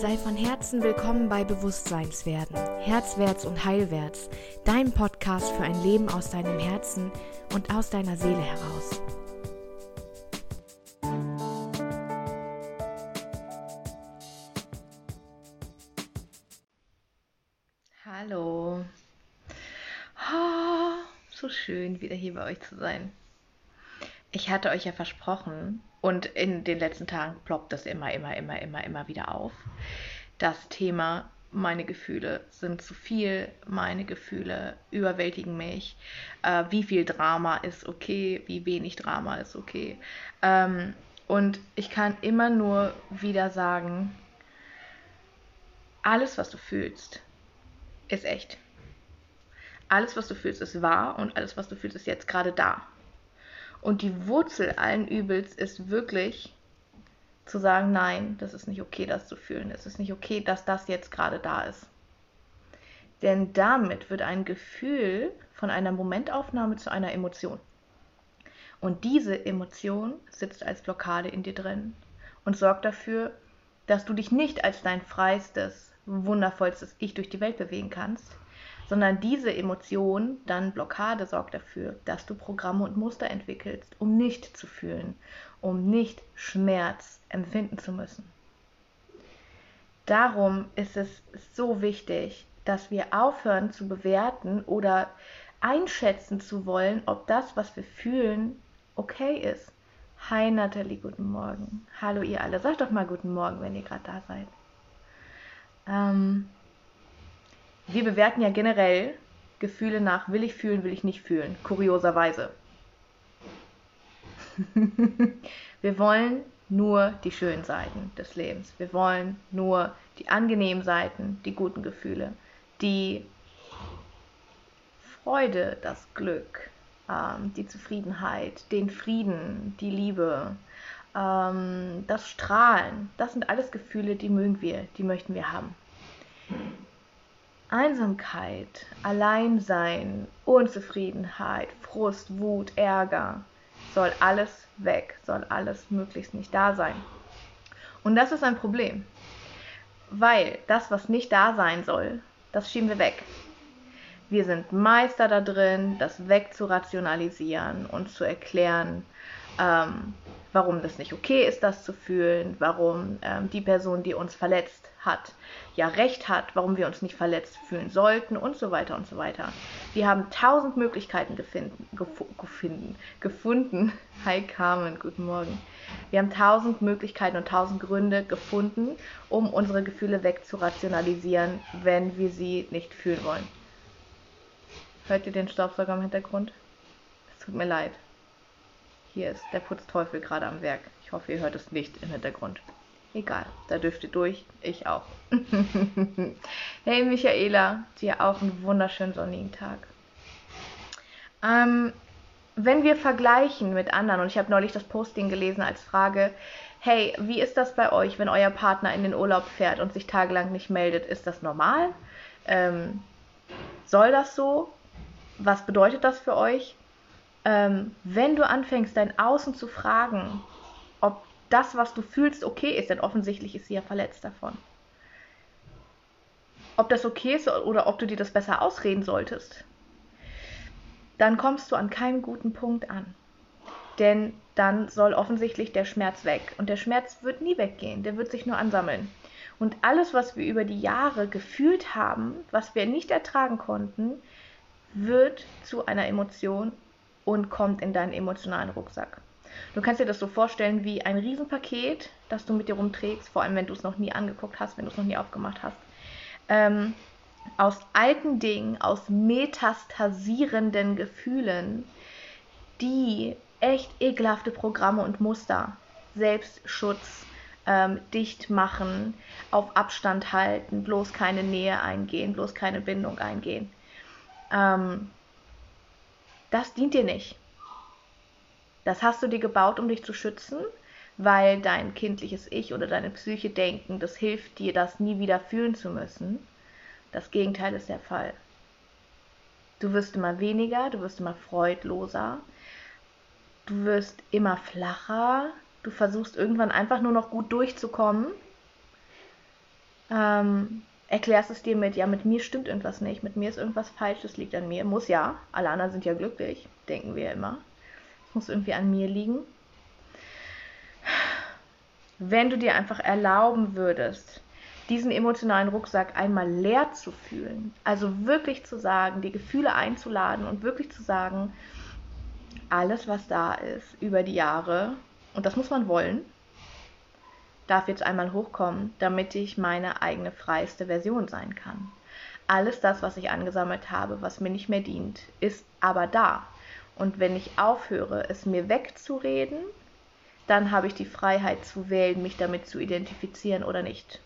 Sei von Herzen willkommen bei Bewusstseinswerden, Herzwärts und Heilwärts, dein Podcast für ein Leben aus deinem Herzen und aus deiner Seele heraus. Hallo. Oh, so schön, wieder hier bei euch zu sein. Ich hatte euch ja versprochen, und in den letzten Tagen ploppt das immer, immer, immer, immer, immer wieder auf. Das Thema, meine Gefühle sind zu viel, meine Gefühle überwältigen mich. Äh, wie viel Drama ist okay, wie wenig Drama ist okay. Ähm, und ich kann immer nur wieder sagen, alles, was du fühlst, ist echt. Alles, was du fühlst, ist wahr und alles, was du fühlst, ist jetzt gerade da. Und die Wurzel allen Übels ist wirklich zu sagen, nein, das ist nicht okay, das zu fühlen. Es ist nicht okay, dass das jetzt gerade da ist. Denn damit wird ein Gefühl von einer Momentaufnahme zu einer Emotion. Und diese Emotion sitzt als Blockade in dir drin und sorgt dafür, dass du dich nicht als dein freistes, wundervollstes Ich durch die Welt bewegen kannst, sondern diese Emotion, dann Blockade, sorgt dafür, dass du Programme und Muster entwickelst, um nicht zu fühlen, um nicht Schmerz empfinden zu müssen. Darum ist es so wichtig, dass wir aufhören zu bewerten oder einschätzen zu wollen, ob das, was wir fühlen, okay ist. Hi Nathalie, guten Morgen. Hallo ihr alle. Sagt doch mal guten Morgen, wenn ihr gerade da seid. Ähm, wir bewerten ja generell Gefühle nach will ich fühlen, will ich nicht fühlen, kurioserweise. wir wollen nur die schönen Seiten des Lebens. Wir wollen nur die angenehmen Seiten, die guten Gefühle, die Freude, das Glück, ähm, die Zufriedenheit, den Frieden, die Liebe, ähm, das Strahlen. Das sind alles Gefühle, die mögen wir, die möchten wir haben. Einsamkeit, Alleinsein, Unzufriedenheit, Frust, Wut, Ärger, soll alles weg, soll alles möglichst nicht da sein. Und das ist ein Problem, weil das, was nicht da sein soll, das schieben wir weg. Wir sind Meister da drin, das wegzurationalisieren und zu erklären, ähm, warum das nicht okay ist, das zu fühlen, warum ähm, die Person, die uns verletzt hat, ja recht hat, warum wir uns nicht verletzt fühlen sollten und so weiter und so weiter. Wir haben tausend Möglichkeiten gefunden, gefunden, gefunden. Hi Carmen, guten Morgen. Wir haben tausend Möglichkeiten und tausend Gründe gefunden, um unsere Gefühle wegzurationalisieren, wenn wir sie nicht fühlen wollen. Hört ihr den Staubsauger im Hintergrund? Es tut mir leid. Hier ist der Putzteufel gerade am Werk. Ich hoffe, ihr hört es nicht im Hintergrund. Egal, da dürft ihr durch, ich auch. hey Michaela, dir auch einen wunderschönen sonnigen Tag. Ähm, wenn wir vergleichen mit anderen, und ich habe neulich das Posting gelesen als Frage, hey, wie ist das bei euch, wenn euer Partner in den Urlaub fährt und sich tagelang nicht meldet? Ist das normal? Ähm, soll das so? Was bedeutet das für euch? Ähm, wenn du anfängst, dein Außen zu fragen, ob das, was du fühlst, okay ist, denn offensichtlich ist sie ja verletzt davon. Ob das okay ist oder ob du dir das besser ausreden solltest, dann kommst du an keinen guten Punkt an. Denn dann soll offensichtlich der Schmerz weg. Und der Schmerz wird nie weggehen, der wird sich nur ansammeln. Und alles, was wir über die Jahre gefühlt haben, was wir nicht ertragen konnten, wird zu einer Emotion und kommt in deinen emotionalen Rucksack. Du kannst dir das so vorstellen wie ein Riesenpaket, das du mit dir rumträgst, vor allem wenn du es noch nie angeguckt hast, wenn du es noch nie aufgemacht hast. Ähm, aus alten Dingen, aus metastasierenden Gefühlen, die echt ekelhafte Programme und Muster, Selbstschutz, ähm, dicht machen, auf Abstand halten, bloß keine Nähe eingehen, bloß keine Bindung eingehen. Ähm, das dient dir nicht. Das hast du dir gebaut, um dich zu schützen, weil dein kindliches Ich oder deine Psyche denken, das hilft dir, das nie wieder fühlen zu müssen. Das Gegenteil ist der Fall. Du wirst immer weniger, du wirst immer freudloser, du wirst immer flacher, du versuchst irgendwann einfach nur noch gut durchzukommen ähm, erklärst es dir mit, ja, mit mir stimmt irgendwas nicht, mit mir ist irgendwas falsch, das liegt an mir. Muss ja, alle anderen sind ja glücklich, denken wir immer. Es muss irgendwie an mir liegen. Wenn du dir einfach erlauben würdest, diesen emotionalen Rucksack einmal leer zu fühlen, also wirklich zu sagen, die Gefühle einzuladen und wirklich zu sagen, alles, was da ist über die Jahre, und das muss man wollen, darf jetzt einmal hochkommen, damit ich meine eigene freiste Version sein kann. Alles das, was ich angesammelt habe, was mir nicht mehr dient, ist aber da. Und wenn ich aufhöre, es mir wegzureden, dann habe ich die Freiheit zu wählen, mich damit zu identifizieren oder nicht.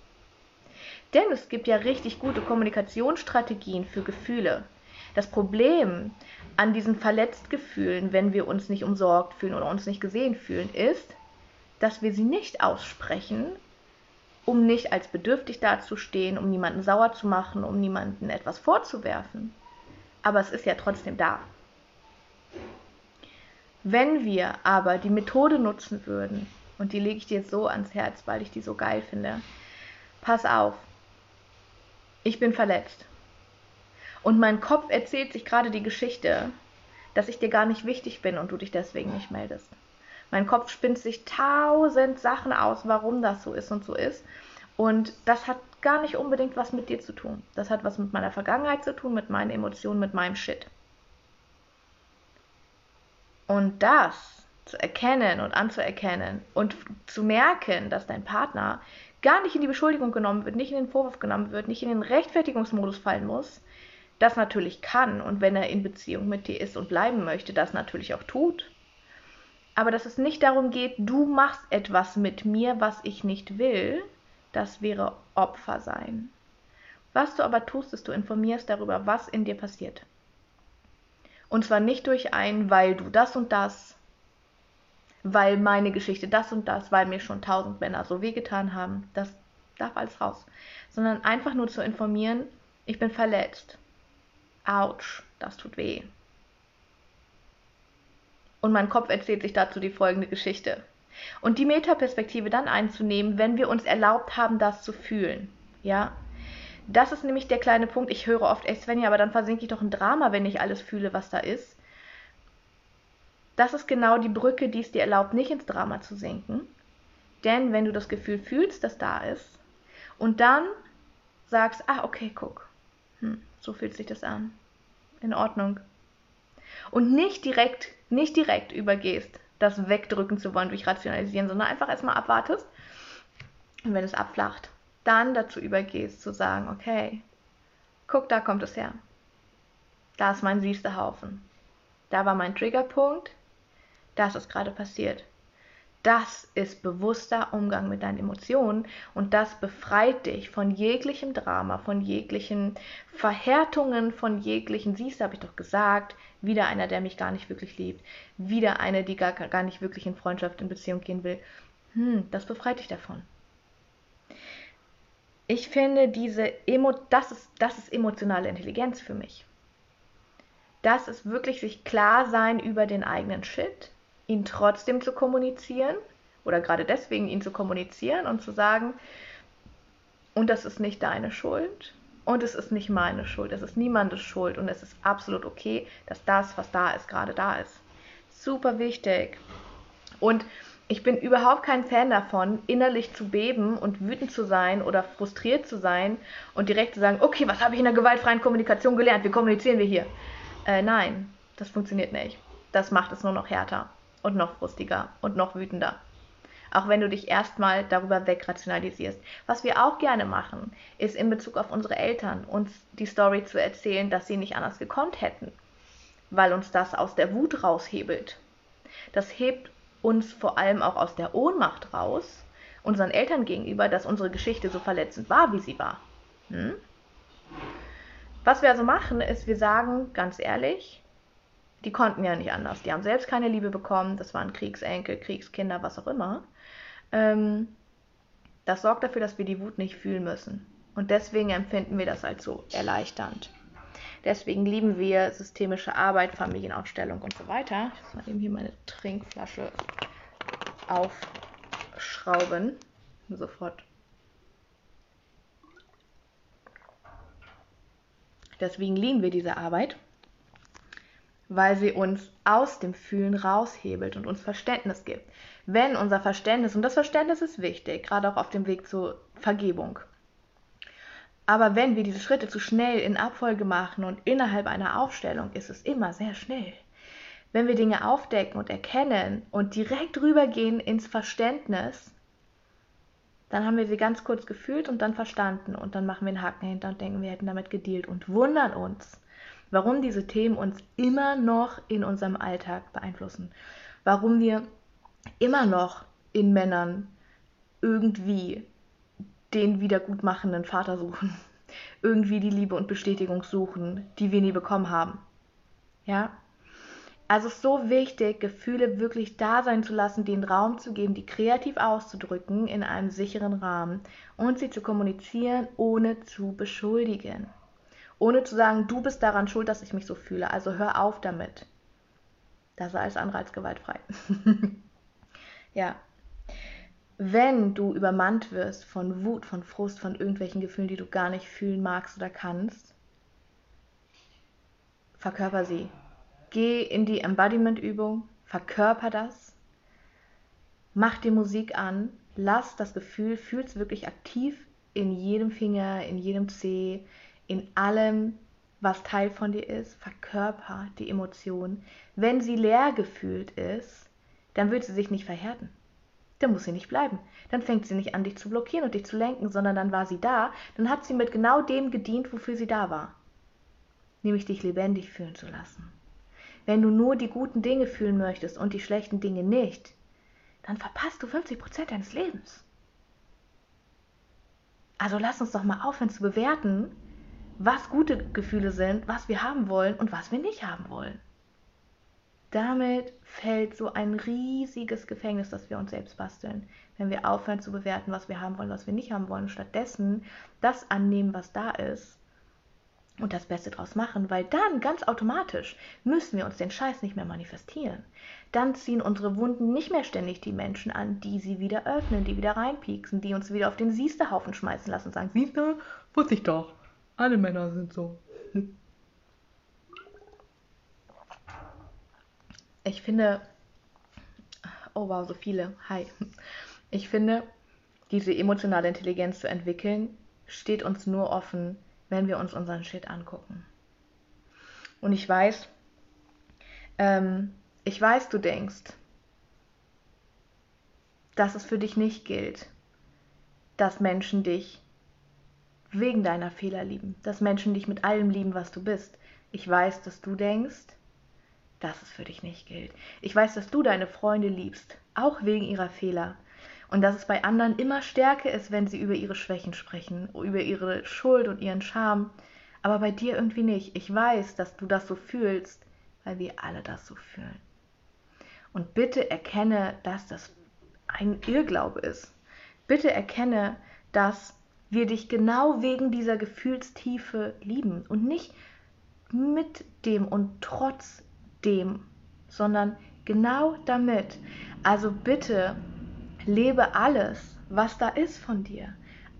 Denn es gibt ja richtig gute Kommunikationsstrategien für Gefühle. Das Problem an diesen Verletztgefühlen, wenn wir uns nicht umsorgt fühlen oder uns nicht gesehen fühlen, ist, dass wir sie nicht aussprechen, um nicht als bedürftig dazustehen, um niemanden sauer zu machen, um niemanden etwas vorzuwerfen. Aber es ist ja trotzdem da. Wenn wir aber die Methode nutzen würden, und die lege ich dir so ans Herz, weil ich die so geil finde, pass auf, ich bin verletzt. Und mein Kopf erzählt sich gerade die Geschichte, dass ich dir gar nicht wichtig bin und du dich deswegen nicht meldest. Mein Kopf spinnt sich tausend Sachen aus, warum das so ist und so ist. Und das hat gar nicht unbedingt was mit dir zu tun. Das hat was mit meiner Vergangenheit zu tun, mit meinen Emotionen, mit meinem Shit. Und das zu erkennen und anzuerkennen und zu merken, dass dein Partner gar nicht in die Beschuldigung genommen wird, nicht in den Vorwurf genommen wird, nicht in den Rechtfertigungsmodus fallen muss, das natürlich kann und wenn er in Beziehung mit dir ist und bleiben möchte, das natürlich auch tut aber dass es nicht darum geht, du machst etwas mit mir, was ich nicht will, das wäre Opfer sein. Was du aber tust, ist, du informierst darüber, was in dir passiert. Und zwar nicht durch ein, weil du das und das, weil meine Geschichte das und das, weil mir schon tausend Männer so wehgetan haben, das darf alles raus. Sondern einfach nur zu informieren, ich bin verletzt. Autsch, das tut weh und mein Kopf erzählt sich dazu die folgende Geschichte. Und die Metaperspektive dann einzunehmen, wenn wir uns erlaubt haben, das zu fühlen. Ja, das ist nämlich der kleine Punkt. Ich höre oft, ey Svenja, aber dann versinke ich doch in Drama, wenn ich alles fühle, was da ist. Das ist genau die Brücke, die es dir erlaubt, nicht ins Drama zu sinken. Denn wenn du das Gefühl fühlst, das da ist, und dann sagst, ah, okay, guck, hm, so fühlt sich das an. In Ordnung. Und nicht direkt nicht direkt übergehst, das wegdrücken zu wollen durch Rationalisieren, sondern einfach erstmal abwartest und wenn es abflacht, dann dazu übergehst zu sagen, okay, guck, da kommt es her. Da ist mein süßer Haufen. Da war mein Triggerpunkt. Das ist gerade passiert. Das ist bewusster Umgang mit deinen Emotionen und das befreit dich von jeglichem Drama, von jeglichen Verhärtungen, von jeglichen, siehst du, habe ich doch gesagt, wieder einer, der mich gar nicht wirklich liebt, wieder eine, die gar, gar nicht wirklich in Freundschaft, in Beziehung gehen will. Hm, das befreit dich davon. Ich finde, diese Emo das, ist, das ist emotionale Intelligenz für mich. Das ist wirklich sich klar sein über den eigenen Shit, ihn trotzdem zu kommunizieren oder gerade deswegen ihn zu kommunizieren und zu sagen, und das ist nicht deine Schuld und es ist nicht meine Schuld, es ist niemandes Schuld und es ist absolut okay, dass das, was da ist, gerade da ist. Super wichtig. Und ich bin überhaupt kein Fan davon, innerlich zu beben und wütend zu sein oder frustriert zu sein und direkt zu sagen, okay, was habe ich in der gewaltfreien Kommunikation gelernt? Wie kommunizieren wir hier? Äh, nein, das funktioniert nicht. Das macht es nur noch härter und noch frustiger und noch wütender. Auch wenn du dich erstmal darüber wegrationalisierst. Was wir auch gerne machen, ist in Bezug auf unsere Eltern uns die Story zu erzählen, dass sie nicht anders gekonnt hätten, weil uns das aus der Wut raushebelt. Das hebt uns vor allem auch aus der Ohnmacht raus, unseren Eltern gegenüber, dass unsere Geschichte so verletzend war, wie sie war. Hm? Was wir also machen, ist, wir sagen ganz ehrlich, die konnten ja nicht anders. Die haben selbst keine Liebe bekommen. Das waren Kriegsenkel, Kriegskinder, was auch immer. Ähm, das sorgt dafür, dass wir die Wut nicht fühlen müssen. Und deswegen empfinden wir das als so erleichternd. Deswegen lieben wir systemische Arbeit, Familienaufstellung und so weiter. Ich muss mal eben hier meine Trinkflasche aufschrauben. Sofort Deswegen lieben wir diese Arbeit, weil sie uns aus dem Fühlen raushebelt und uns Verständnis gibt. Wenn unser Verständnis, und das Verständnis ist wichtig, gerade auch auf dem Weg zur Vergebung, aber wenn wir diese Schritte zu schnell in Abfolge machen und innerhalb einer Aufstellung, ist es immer sehr schnell. Wenn wir Dinge aufdecken und erkennen und direkt rübergehen ins Verständnis, dann haben wir sie ganz kurz gefühlt und dann verstanden und dann machen wir einen Haken hinter und denken, wir hätten damit gedealt und wundern uns, warum diese Themen uns immer noch in unserem Alltag beeinflussen. Warum wir immer noch in Männern irgendwie den wiedergutmachenden Vater suchen. Irgendwie die Liebe und Bestätigung suchen, die wir nie bekommen haben. Ja? Also es ist so wichtig, Gefühle wirklich da sein zu lassen, den Raum zu geben, die kreativ auszudrücken in einem sicheren Rahmen und sie zu kommunizieren, ohne zu beschuldigen. Ohne zu sagen, du bist daran schuld, dass ich mich so fühle, also hör auf damit. Das ist alles als gewaltfrei. ja, wenn du übermannt wirst von Wut, von Frust, von irgendwelchen Gefühlen, die du gar nicht fühlen magst oder kannst, verkörper sie. Geh in die Embodiment-Übung, verkörper das, mach die Musik an, lass das Gefühl, fühl es wirklich aktiv in jedem Finger, in jedem Zeh, in allem, was Teil von dir ist, verkörper die Emotion. Wenn sie leer gefühlt ist, dann wird sie sich nicht verhärten dann muss sie nicht bleiben. Dann fängt sie nicht an, dich zu blockieren und dich zu lenken, sondern dann war sie da, dann hat sie mit genau dem gedient, wofür sie da war. Nämlich dich lebendig fühlen zu lassen. Wenn du nur die guten Dinge fühlen möchtest und die schlechten Dinge nicht, dann verpasst du 50% deines Lebens. Also lass uns doch mal aufhören zu bewerten, was gute Gefühle sind, was wir haben wollen und was wir nicht haben wollen damit fällt so ein riesiges Gefängnis, das wir uns selbst basteln, wenn wir aufhören zu bewerten, was wir haben wollen, was wir nicht haben wollen, stattdessen das annehmen, was da ist und das Beste draus machen, weil dann ganz automatisch müssen wir uns den Scheiß nicht mehr manifestieren. Dann ziehen unsere Wunden nicht mehr ständig die Menschen an, die sie wieder öffnen, die wieder reinpieksen, die uns wieder auf den Siestehaufen schmeißen lassen und sagen, Siehste, wusste ich doch, alle Männer sind so. ich finde, oh wow, so viele, hi. Ich finde, diese emotionale Intelligenz zu entwickeln, steht uns nur offen, wenn wir uns unseren Shit angucken. Und ich weiß, ähm, ich weiß, du denkst, dass es für dich nicht gilt, dass Menschen dich wegen deiner Fehler lieben, dass Menschen dich mit allem lieben, was du bist. Ich weiß, dass du denkst, dass es für dich nicht gilt. Ich weiß, dass du deine Freunde liebst, auch wegen ihrer Fehler. Und dass es bei anderen immer stärker ist, wenn sie über ihre Schwächen sprechen, über ihre Schuld und ihren Scham. Aber bei dir irgendwie nicht. Ich weiß, dass du das so fühlst, weil wir alle das so fühlen. Und bitte erkenne, dass das ein Irrglaube ist. Bitte erkenne, dass wir dich genau wegen dieser Gefühlstiefe lieben und nicht mit dem und trotz dem, sondern genau damit. Also bitte lebe alles, was da ist von dir.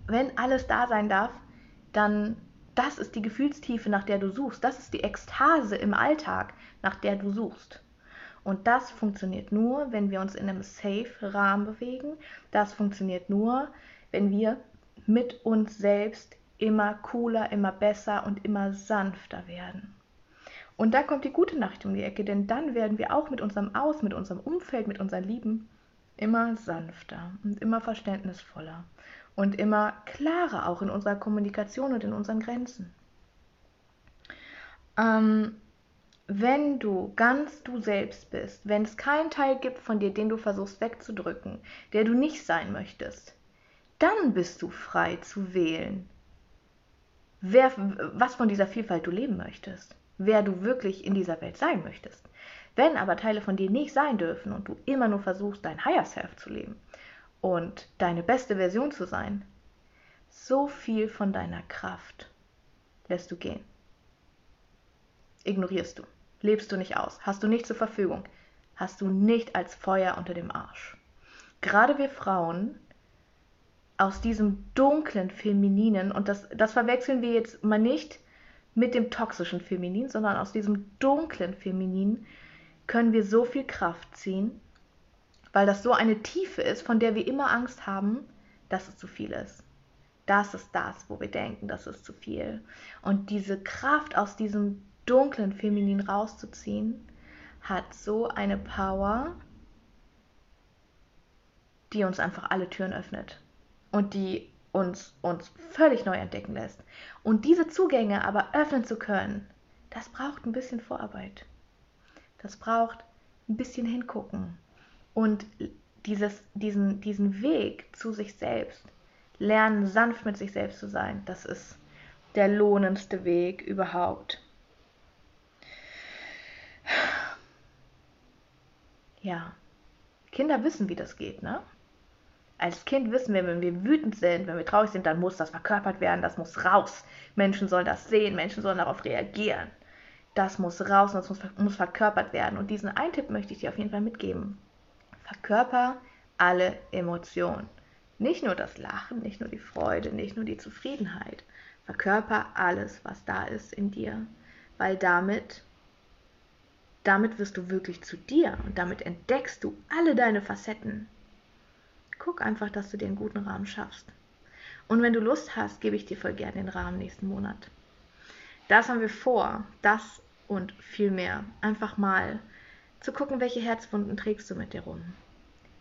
Wenn alles da sein darf, dann das ist die Gefühlstiefe, nach der du suchst. Das ist die Ekstase im Alltag, nach der du suchst. Und das funktioniert nur, wenn wir uns in einem Safe-Rahmen bewegen. Das funktioniert nur, wenn wir mit uns selbst immer cooler, immer besser und immer sanfter werden. Und da kommt die gute Nacht um die Ecke, denn dann werden wir auch mit unserem Aus, mit unserem Umfeld, mit unseren Lieben immer sanfter und immer verständnisvoller und immer klarer auch in unserer Kommunikation und in unseren Grenzen. Ähm, wenn du ganz du selbst bist, wenn es keinen Teil gibt von dir, den du versuchst wegzudrücken, der du nicht sein möchtest, dann bist du frei zu wählen, wer, was von dieser Vielfalt du leben möchtest wer du wirklich in dieser Welt sein möchtest. Wenn aber Teile von dir nicht sein dürfen und du immer nur versuchst, dein Higher Self zu leben und deine beste Version zu sein, so viel von deiner Kraft lässt du gehen. Ignorierst du, lebst du nicht aus, hast du nicht zur Verfügung, hast du nicht als Feuer unter dem Arsch. Gerade wir Frauen aus diesem dunklen Femininen, und das, das verwechseln wir jetzt mal nicht mit dem toxischen Feminin, sondern aus diesem dunklen Feminin können wir so viel Kraft ziehen, weil das so eine Tiefe ist, von der wir immer Angst haben, dass es zu viel ist. Das ist das, wo wir denken, das ist zu viel. Und diese Kraft aus diesem dunklen Feminin rauszuziehen, hat so eine Power, die uns einfach alle Türen öffnet und die uns, uns völlig neu entdecken lässt. Und diese Zugänge aber öffnen zu können, das braucht ein bisschen Vorarbeit. Das braucht ein bisschen hingucken. Und dieses, diesen, diesen Weg zu sich selbst, lernen sanft mit sich selbst zu sein, das ist der lohnendste Weg überhaupt. Ja, Kinder wissen, wie das geht, ne? Als Kind wissen wir, wenn wir wütend sind, wenn wir traurig sind, dann muss das verkörpert werden, das muss raus. Menschen sollen das sehen, Menschen sollen darauf reagieren. Das muss raus und das muss, muss verkörpert werden. Und diesen einen Tipp möchte ich dir auf jeden Fall mitgeben. Verkörper alle Emotionen. Nicht nur das Lachen, nicht nur die Freude, nicht nur die Zufriedenheit. Verkörper alles, was da ist in dir. Weil damit, damit wirst du wirklich zu dir und damit entdeckst du alle deine Facetten. Guck einfach, dass du dir einen guten Rahmen schaffst. Und wenn du Lust hast, gebe ich dir voll gerne den Rahmen nächsten Monat. Das haben wir vor, das und viel mehr. Einfach mal zu gucken, welche Herzwunden trägst du mit dir rum.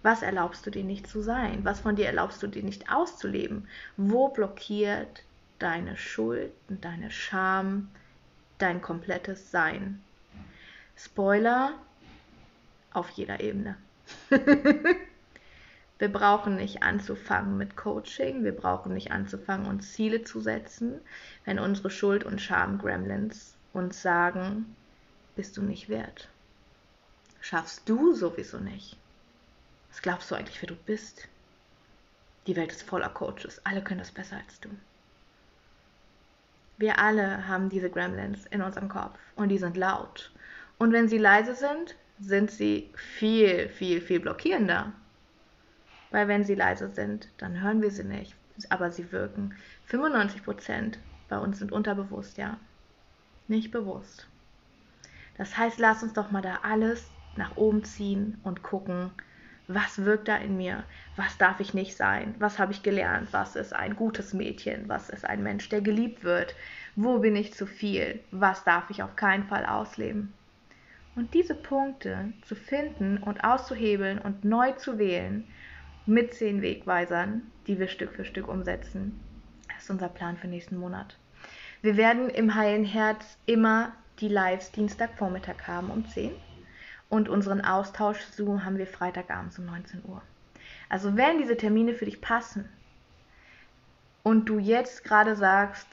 Was erlaubst du dir nicht zu sein? Was von dir erlaubst du dir nicht auszuleben? Wo blockiert deine Schuld und deine Scham dein komplettes Sein? Spoiler auf jeder Ebene. Wir brauchen nicht anzufangen mit Coaching, wir brauchen nicht anzufangen, uns Ziele zu setzen, wenn unsere Schuld- und Scham-Gremlins uns sagen, bist du nicht wert. Schaffst du sowieso nicht. Was glaubst du eigentlich, wer du bist? Die Welt ist voller Coaches, alle können das besser als du. Wir alle haben diese Gremlins in unserem Kopf und die sind laut. Und wenn sie leise sind, sind sie viel, viel, viel blockierender weil wenn sie leise sind, dann hören wir sie nicht, aber sie wirken. 95 Prozent bei uns sind unterbewusst, ja, nicht bewusst. Das heißt, lass uns doch mal da alles nach oben ziehen und gucken, was wirkt da in mir, was darf ich nicht sein, was habe ich gelernt, was ist ein gutes Mädchen, was ist ein Mensch, der geliebt wird, wo bin ich zu viel, was darf ich auf keinen Fall ausleben. Und diese Punkte zu finden und auszuhebeln und neu zu wählen, mit zehn Wegweisern, die wir Stück für Stück umsetzen. Das ist unser Plan für nächsten Monat. Wir werden im Heilen Herz immer die Lives Dienstagvormittag haben um 10 und unseren Austausch Zoom haben wir Freitagabends um 19 Uhr. Also wenn diese Termine für dich passen und du jetzt gerade sagst,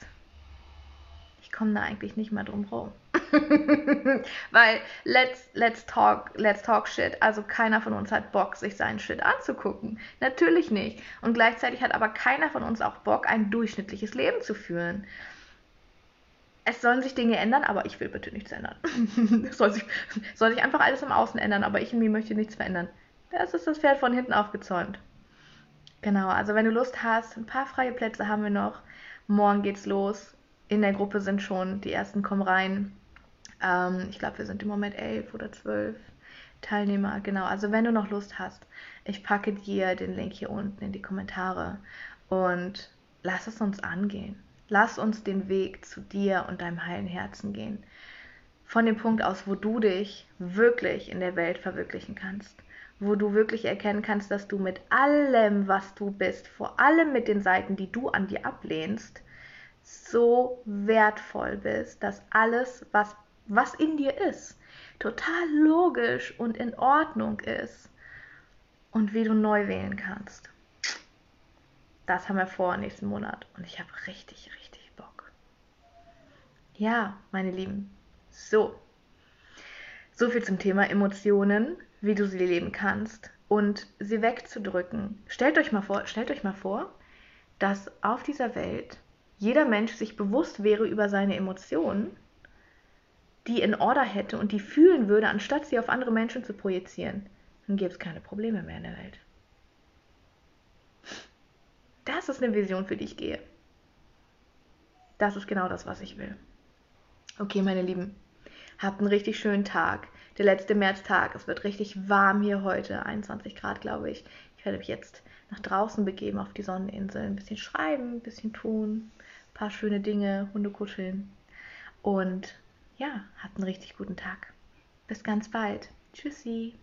ich komme da eigentlich nicht mehr drum rum, Weil let's, let's talk, let's talk shit. Also keiner von uns hat Bock, sich seinen Shit anzugucken. Natürlich nicht. Und gleichzeitig hat aber keiner von uns auch Bock, ein durchschnittliches Leben zu führen. Es sollen sich Dinge ändern, aber ich will bitte nichts ändern. es soll sich, soll sich einfach alles im Außen ändern, aber ich in mir möchte nichts verändern. Das ist das Pferd von hinten aufgezäumt. Genau, also wenn du Lust hast, ein paar freie Plätze haben wir noch. Morgen geht's los. In der Gruppe sind schon die ersten kommen rein. Ähm, ich glaube, wir sind im Moment elf oder zwölf Teilnehmer. Genau, also wenn du noch Lust hast, ich packe dir den Link hier unten in die Kommentare und lass es uns angehen. Lass uns den Weg zu dir und deinem heilen Herzen gehen. Von dem Punkt aus, wo du dich wirklich in der Welt verwirklichen kannst. Wo du wirklich erkennen kannst, dass du mit allem, was du bist, vor allem mit den Seiten, die du an dir ablehnst, so wertvoll bist, dass alles, was was in dir ist, total logisch und in Ordnung ist und wie du neu wählen kannst. Das haben wir vor nächsten Monat und ich habe richtig, richtig Bock. Ja, meine Lieben, so. So viel zum Thema Emotionen, wie du sie leben kannst und sie wegzudrücken. Stellt euch mal vor, stellt euch mal vor, dass auf dieser Welt jeder Mensch sich bewusst wäre über seine Emotionen die in Order hätte und die fühlen würde, anstatt sie auf andere Menschen zu projizieren, dann gäbe es keine Probleme mehr in der Welt. Das ist eine Vision, für die ich gehe. Das ist genau das, was ich will. Okay, meine Lieben, habt einen richtig schönen Tag. Der letzte Märztag. Es wird richtig warm hier heute. 21 Grad, glaube ich. Ich werde mich jetzt nach draußen begeben auf die Sonneninsel. Ein bisschen schreiben, ein bisschen tun. Ein paar schöne Dinge, Hunde kuscheln. Und ja, habt einen richtig guten Tag. Bis ganz bald. Tschüssi.